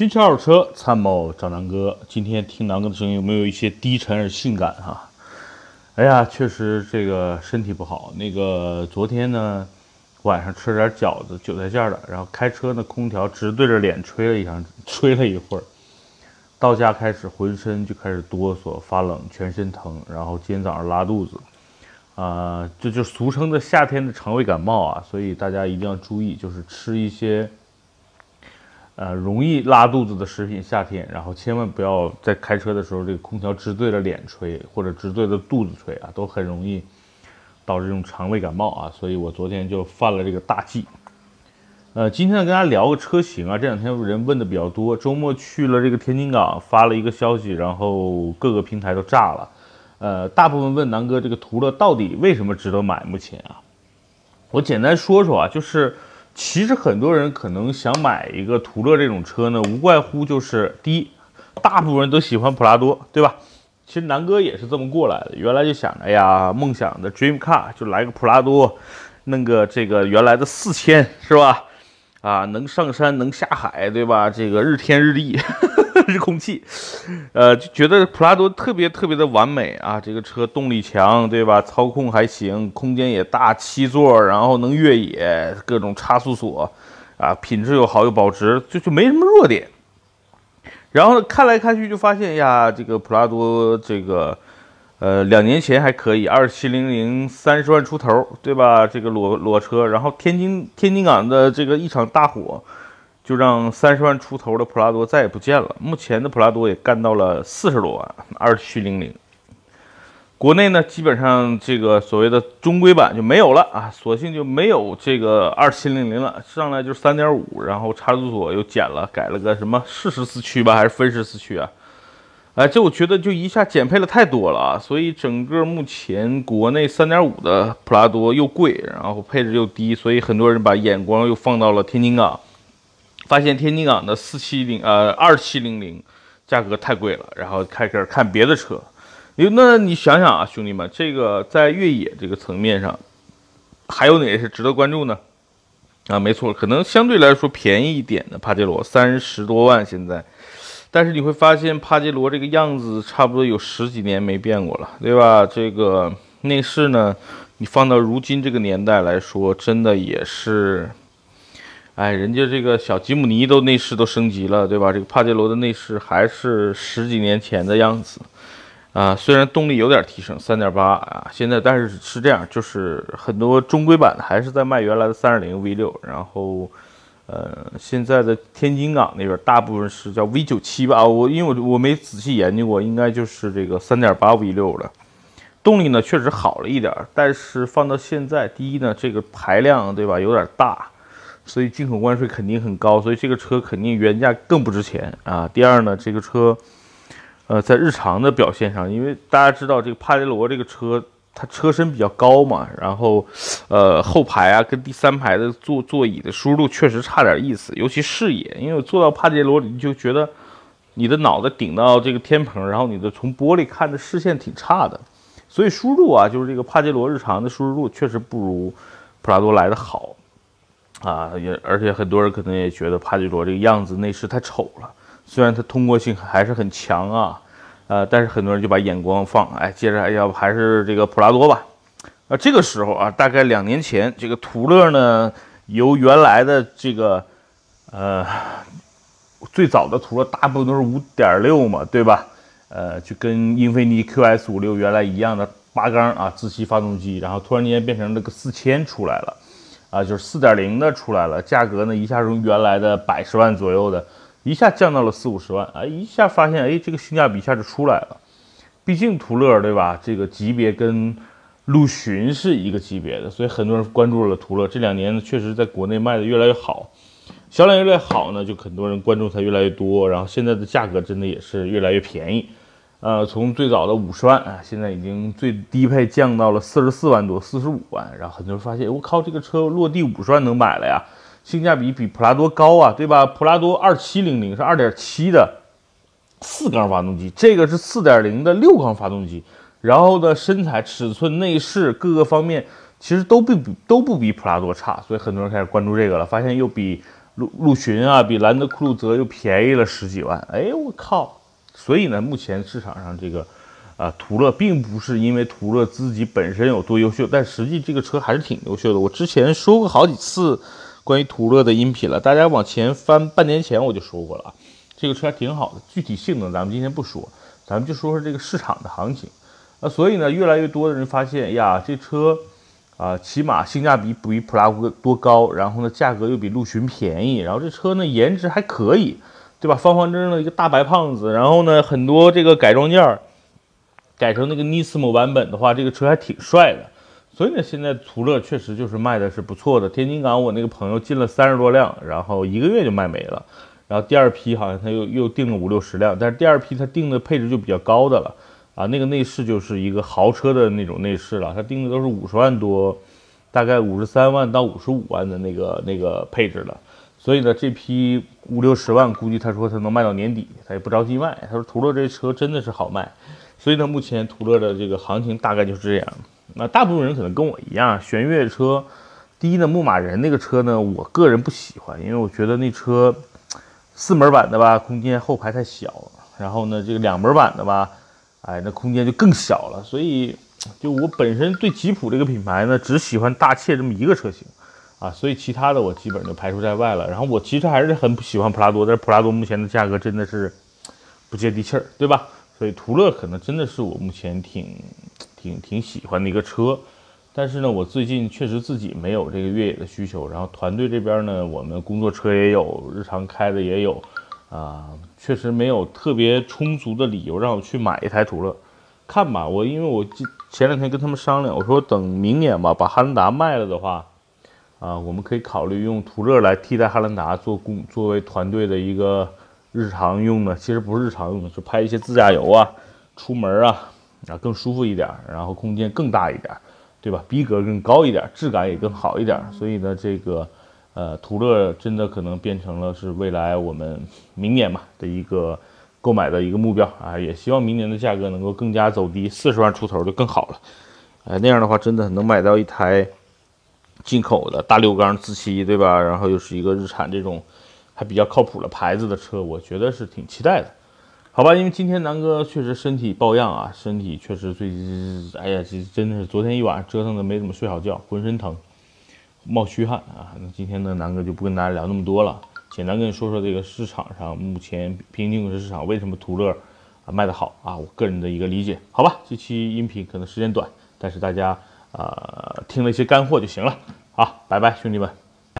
新车二手车参谋找南哥，今天听南哥的声音有没有一些低沉而性感哈？哎呀，确实这个身体不好。那个昨天呢，晚上吃点饺子，韭菜馅的，然后开车呢，空调直对着脸吹了一下，吹了一会儿，到家开始浑身就开始哆嗦、发冷、全身疼，然后今天早上拉肚子，啊，这就俗称的夏天的肠胃感冒啊，所以大家一定要注意，就是吃一些。呃，容易拉肚子的食品，夏天，然后千万不要在开车的时候，这个空调直对着脸吹，或者直对着肚子吹啊，都很容易导致这种肠胃感冒啊。所以我昨天就犯了这个大忌。呃，今天跟大家聊个车型啊，这两天人问的比较多，周末去了这个天津港，发了一个消息，然后各个平台都炸了。呃，大部分问南哥这个途乐到底为什么值得买？目前啊，我简单说说啊，就是。其实很多人可能想买一个途乐这种车呢，无外乎就是第一，大部分人都喜欢普拉多，对吧？其实南哥也是这么过来的，原来就想着，哎呀，梦想的 dream car 就来个普拉多，弄个这个原来的四千，是吧？啊，能上山能下海，对吧？这个日天日地。日空气，呃，就觉得普拉多特别特别的完美啊！这个车动力强，对吧？操控还行，空间也大，七座，然后能越野，各种差速锁，啊，品质又好又保值，就就没什么弱点。然后看来看去就发现呀，这个普拉多这个，呃，两年前还可以，二七零零三十万出头，对吧？这个裸裸车，然后天津天津港的这个一场大火。就让三十万出头的普拉多再也不见了。目前的普拉多也干到了四十多万，二七零零。国内呢，基本上这个所谓的中规版就没有了啊，索性就没有这个二七零零了。上来就三点五，然后差速锁又减了，改了个什么适时四驱吧，还是分时四驱啊？哎，这我觉得就一下减配了太多了啊。所以整个目前国内三点五的普拉多又贵，然后配置又低，所以很多人把眼光又放到了天津港。发现天津港的四七零呃二七零零价格太贵了，然后开始看别的车。因为那你想想啊，兄弟们，这个在越野这个层面上，还有哪些是值得关注呢？啊，没错，可能相对来说便宜一点的帕杰罗三十多万现在，但是你会发现帕杰罗这个样子差不多有十几年没变过了，对吧？这个内饰呢，你放到如今这个年代来说，真的也是。哎，人家这个小吉姆尼都内饰都升级了，对吧？这个帕杰罗的内饰还是十几年前的样子，啊，虽然动力有点提升，三点八啊，现在但是是这样，就是很多中规版的还是在卖原来的三点零 V 六，然后，呃，现在的天津港那边大部分是叫 V 九七吧，我因为我我没仔细研究过，应该就是这个三点八 V 六了，动力呢确实好了一点，但是放到现在，第一呢，这个排量对吧，有点大。所以进口关税肯定很高，所以这个车肯定原价更不值钱啊。第二呢，这个车，呃，在日常的表现上，因为大家知道这个帕杰罗这个车，它车身比较高嘛，然后，呃，后排啊跟第三排的座座椅的舒适度确实差点意思，尤其视野，因为我坐到帕杰罗里就觉得你的脑袋顶到这个天棚，然后你的从玻璃看的视线挺差的，所以舒适度啊，就是这个帕杰罗日常的舒适度确实不如普拉多来的好。啊，也而且很多人可能也觉得帕杰罗这个样子内饰太丑了，虽然它通过性还是很强啊，呃，但是很多人就把眼光放，哎，接着要不还是这个普拉多吧。啊，这个时候啊，大概两年前，这个途乐呢，由原来的这个，呃，最早的途乐大部分都是五点六嘛，对吧？呃，就跟英菲尼 QS 五六原来一样的八缸啊自吸发动机，然后突然间变成这个四千出来了。啊，就是四点零的出来了，价格呢一下从原来的百十万左右的，一下降到了四五十万，哎，一下发现，哎，这个性价比一下就出来了。毕竟途乐对吧？这个级别跟陆巡是一个级别的，所以很多人关注了途乐。这两年呢，确实在国内卖的越来越好，销量越来越好呢，就很多人关注它越来越多。然后现在的价格真的也是越来越便宜。呃，从最早的五十万啊，现在已经最低配降到了四十四万多，四十五万。然后很多人发现，我靠，这个车落地五十万能买了呀，性价比比普拉多高啊，对吧？普拉多二七零零是二点七的四缸发动机，这个是四点零的六缸发动机。然后的身材、尺寸、内饰各个方面其实都不比都不比普拉多差，所以很多人开始关注这个了，发现又比陆陆巡啊，比兰德酷路泽又便宜了十几万。哎，我靠！所以呢，目前市场上这个啊途乐，并不是因为途乐自己本身有多优秀，但实际这个车还是挺优秀的。我之前说过好几次关于途乐的音频了，大家往前翻半年前我就说过了啊，这个车还挺好的。具体性能咱们今天不说，咱们就说说这个市场的行情。啊，所以呢，越来越多的人发现呀，这车。啊，起码性价比比普拉多高，然后呢，价格又比陆巡便宜，然后这车呢颜值还可以，对吧？方方正正的一个大白胖子，然后呢，很多这个改装件儿改成那个 Nismo 版本的话，这个车还挺帅的。所以呢，现在途乐确实就是卖的是不错的。天津港我那个朋友进了三十多辆，然后一个月就卖没了。然后第二批好像他又又订了五六十辆，但是第二批他订的配置就比较高的了。啊，那个内饰就是一个豪车的那种内饰了，他订的都是五十万多，大概五十三万到五十五万的那个那个配置了。所以呢，这批五六十万，估计他说他能卖到年底，他也不着急卖。他说途乐这车真的是好卖，所以呢，目前途乐的这个行情大概就是这样。那大部分人可能跟我一样，选越野车，第一呢，牧马人那个车呢，我个人不喜欢，因为我觉得那车四门版的吧，空间后排太小，然后呢，这个两门版的吧。哎，那空间就更小了，所以就我本身对吉普这个品牌呢，只喜欢大切这么一个车型啊，所以其他的我基本就排除在外了。然后我其实还是很不喜欢普拉多，但是普拉多目前的价格真的是不接地气儿，对吧？所以途乐可能真的是我目前挺挺挺喜欢的一个车，但是呢，我最近确实自己没有这个越野的需求，然后团队这边呢，我们工作车也有，日常开的也有。啊，确实没有特别充足的理由让我去买一台途乐，看吧，我因为我前两天跟他们商量，我说等明年吧，把汉兰达卖了的话，啊，我们可以考虑用途乐来替代汉兰达做工，作为团队的一个日常用的，其实不是日常用的，是拍一些自驾游啊，出门啊，啊更舒服一点，然后空间更大一点，对吧？逼格更高一点，质感也更好一点，所以呢，这个。呃，途乐真的可能变成了是未来我们明年嘛的一个购买的一个目标啊，也希望明年的价格能够更加走低，四十万出头就更好了。呃，那样的话真的能买到一台进口的大六缸自吸，对吧？然后又是一个日产这种还比较靠谱的牌子的车，我觉得是挺期待的。好吧，因为今天南哥确实身体抱恙啊，身体确实最近，哎呀，这真的是昨天一晚上折腾的没怎么睡好觉，浑身疼。冒虚汗啊！那今天呢，南哥就不跟大家聊那么多了，简单跟你说说这个市场上目前平行进口市场为什么途乐啊卖得好啊？我个人的一个理解，好吧？这期音频可能时间短，但是大家呃听了一些干货就行了。好，拜拜，兄弟们。